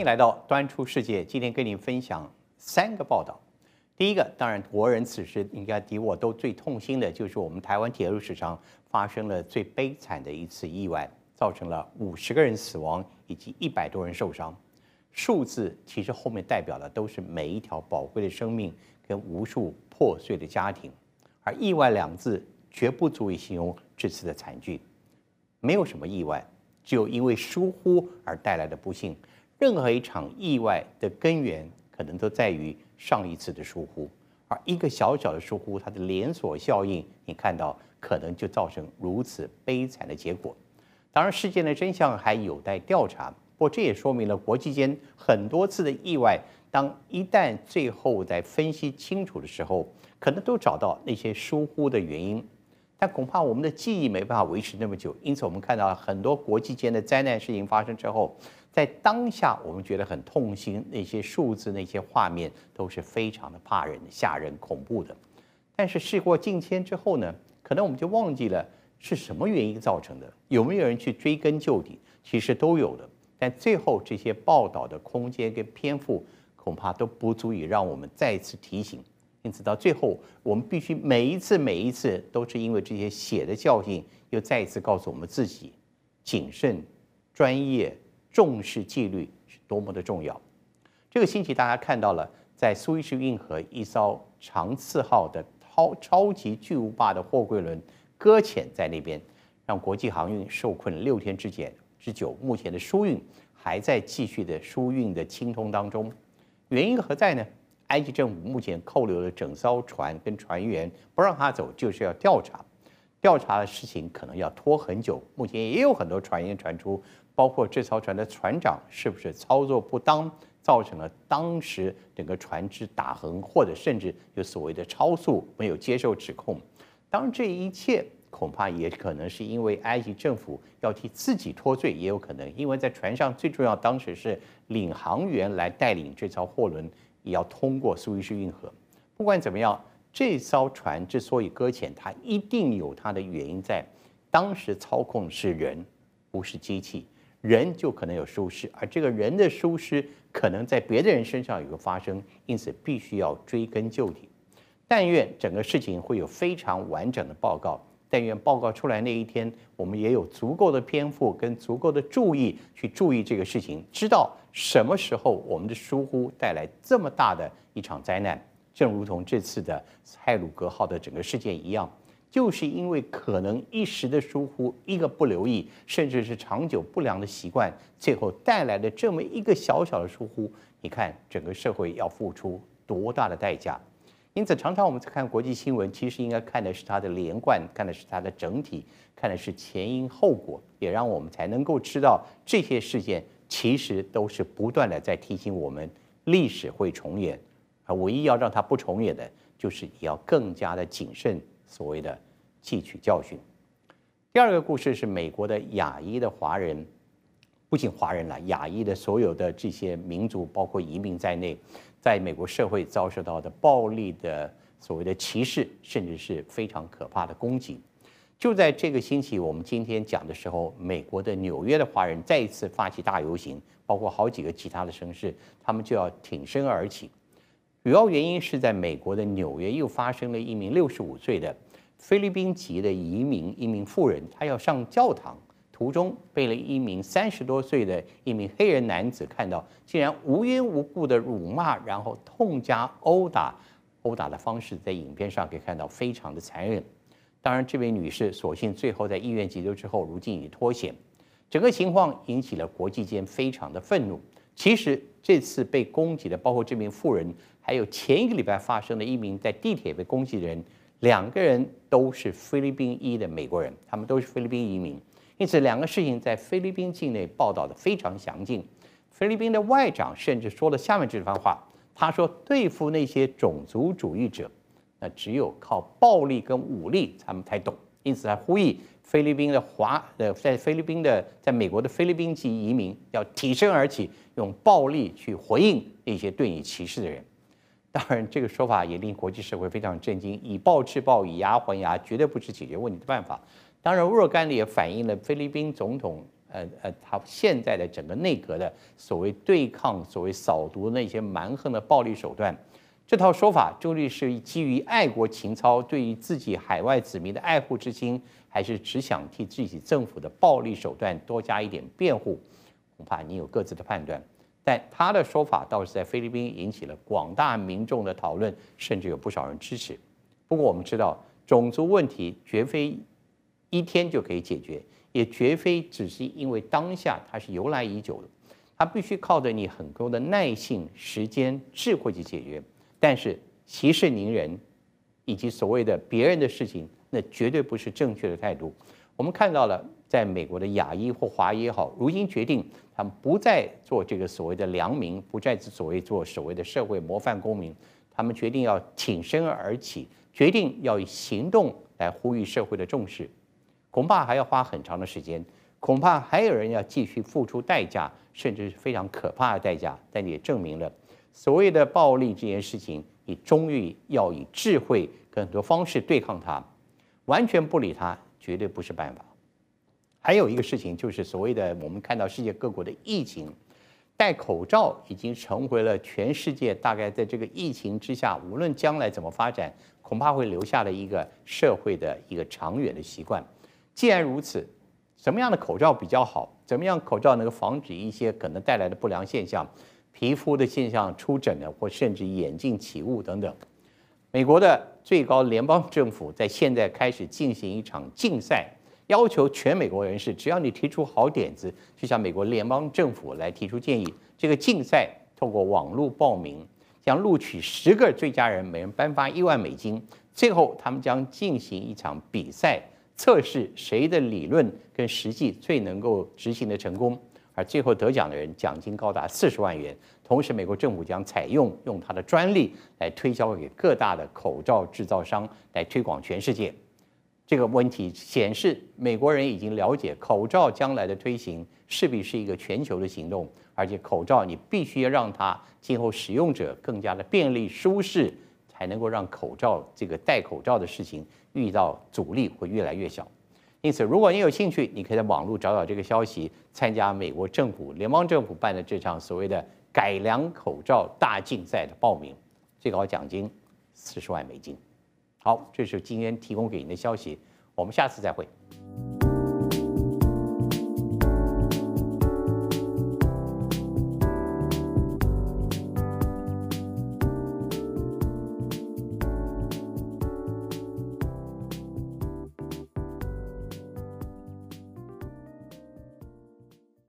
欢迎来到端出世界。今天跟您分享三个报道。第一个，当然国人此时应该敌我都最痛心的，就是我们台湾铁路史上发生了最悲惨的一次意外，造成了五十个人死亡以及一百多人受伤。数字其实后面代表的都是每一条宝贵的生命跟无数破碎的家庭，而意外两字绝不足以形容这次的惨剧。没有什么意外，只有因为疏忽而带来的不幸。任何一场意外的根源，可能都在于上一次的疏忽，而一个小小的疏忽，它的连锁效应，你看到可能就造成如此悲惨的结果。当然，事件的真相还有待调查，不过这也说明了国际间很多次的意外，当一旦最后在分析清楚的时候，可能都找到那些疏忽的原因。但恐怕我们的记忆没办法维持那么久，因此我们看到很多国际间的灾难事情发生之后，在当下我们觉得很痛心，那些数字、那些画面都是非常的怕人、吓人、恐怖的。但是事过境迁之后呢，可能我们就忘记了是什么原因造成的，有没有人去追根究底？其实都有的。但最后这些报道的空间跟篇幅，恐怕都不足以让我们再次提醒。因此，到最后，我们必须每一次、每一次都是因为这些血的教训，又再一次告诉我们自己：谨慎、专业、重视纪律是多么的重要。这个星期，大家看到了，在苏伊士运河一艘长赐号的超超级巨无霸的货柜轮搁浅在那边，让国际航运受困六天之间之久。目前的疏运还在继续的疏运的清通当中，原因何在呢？埃及政府目前扣留了整艘船跟船员，不让他走，就是要调查。调查的事情可能要拖很久。目前也有很多传言传出，包括这艘船的船长是不是操作不当，造成了当时整个船只打横，或者甚至有所谓的超速，没有接受指控。当，这一切恐怕也可能是因为埃及政府要替自己脱罪，也有可能因为在船上最重要当时是领航员来带领这艘货轮。也要通过苏伊士运河。不管怎么样，这艘船之所以搁浅，它一定有它的原因在。当时操控是人，不是机器，人就可能有疏失，而这个人的疏失可能在别的人身上有个发生，因此必须要追根究底。但愿整个事情会有非常完整的报告。但愿报告出来那一天，我们也有足够的篇幅跟足够的注意去注意这个事情，知道什么时候我们的疏忽带来这么大的一场灾难。正如同这次的泰鲁格号的整个事件一样，就是因为可能一时的疏忽，一个不留意，甚至是长久不良的习惯，最后带来的这么一个小小的疏忽，你看整个社会要付出多大的代价。因此，常常我们在看国际新闻，其实应该看的是它的连贯，看的是它的整体，看的是前因后果，也让我们才能够知道这些事件其实都是不断的在提醒我们，历史会重演，唯一要让它不重演的，就是也要更加的谨慎，所谓的汲取教训。第二个故事是美国的亚裔的华人，不仅华人了，亚裔的所有的这些民族，包括移民在内。在美国社会遭受到的暴力的所谓的歧视，甚至是非常可怕的攻击。就在这个星期，我们今天讲的时候，美国的纽约的华人再一次发起大游行，包括好几个其他的城市，他们就要挺身而起。主要原因是在美国的纽约又发生了一名六十五岁的菲律宾籍的移民，一名妇人，她要上教堂。途中被了一名三十多岁的一名黑人男子看到，竟然无缘无故的辱骂，然后痛加殴打，殴打的方式在影片上可以看到非常的残忍。当然，这位女士所幸最后在医院急救之后，如今已脱险。整个情况引起了国际间非常的愤怒。其实这次被攻击的，包括这名妇人，还有前一个礼拜发生的一名在地铁被攻击的人，两个人都是菲律宾裔的美国人，他们都是菲律宾移民。因此，两个事情在菲律宾境内报道的非常详尽。菲律宾的外长甚至说了下面这番话：“他说，对付那些种族主义者，那只有靠暴力跟武力，他们才懂。因此，他呼吁菲律宾的华呃，在菲律宾的，在美国的菲律宾籍移民要挺身而起，用暴力去回应那些对你歧视的人。当然，这个说法也令国际社会非常震惊。以暴制暴，以牙还牙，绝对不是解决问题的办法。”当然，若干也反映了菲律宾总统呃呃，他现在的整个内阁的所谓对抗、所谓扫毒那些蛮横的暴力手段。这套说法究竟是基于爱国情操，对于自己海外子民的爱护之心，还是只想替自己政府的暴力手段多加一点辩护？恐怕你有各自的判断。但他的说法倒是在菲律宾引起了广大民众的讨论，甚至有不少人支持。不过我们知道，种族问题绝非一天就可以解决，也绝非只是因为当下它是由来已久的，它必须靠着你很多的耐性、时间、智慧去解决。但是息事宁人，以及所谓的别人的事情，那绝对不是正确的态度。我们看到了，在美国的亚裔或华裔也好，如今决定他们不再做这个所谓的良民，不再所谓做所谓的社会模范公民，他们决定要挺身而起，决定要以行动来呼吁社会的重视。恐怕还要花很长的时间，恐怕还有人要继续付出代价，甚至是非常可怕的代价。但也证明了。所谓的暴力这件事情，你终于要以智慧跟很多方式对抗它，完全不理它绝对不是办法。还有一个事情就是所谓的我们看到世界各国的疫情，戴口罩已经成为了全世界大概在这个疫情之下，无论将来怎么发展，恐怕会留下了一个社会的一个长远的习惯。既然如此，什么样的口罩比较好？怎么样口罩能够防止一些可能带来的不良现象？皮肤的现象出疹的，或甚至眼镜起雾等等。美国的最高联邦政府在现在开始进行一场竞赛，要求全美国人士，只要你提出好点子，就向美国联邦政府来提出建议。这个竞赛透过网络报名，将录取十个最佳人，每人颁发一万美金。最后，他们将进行一场比赛，测试谁的理论跟实际最能够执行的成功。而最后得奖的人，奖金高达四十万元。同时，美国政府将采用用它的专利来推销给各大的口罩制造商，来推广全世界。这个问题显示，美国人已经了解口罩将来的推行势必是一个全球的行动，而且口罩你必须要让它今后使用者更加的便利舒适，才能够让口罩这个戴口罩的事情遇到阻力会越来越小。因此，如果你有兴趣，你可以在网络找找这个消息，参加美国政府、联邦政府办的这场所谓的改良口罩大竞赛的报名，最高奖金四十万美金。好，这是今天提供给您的消息，我们下次再会。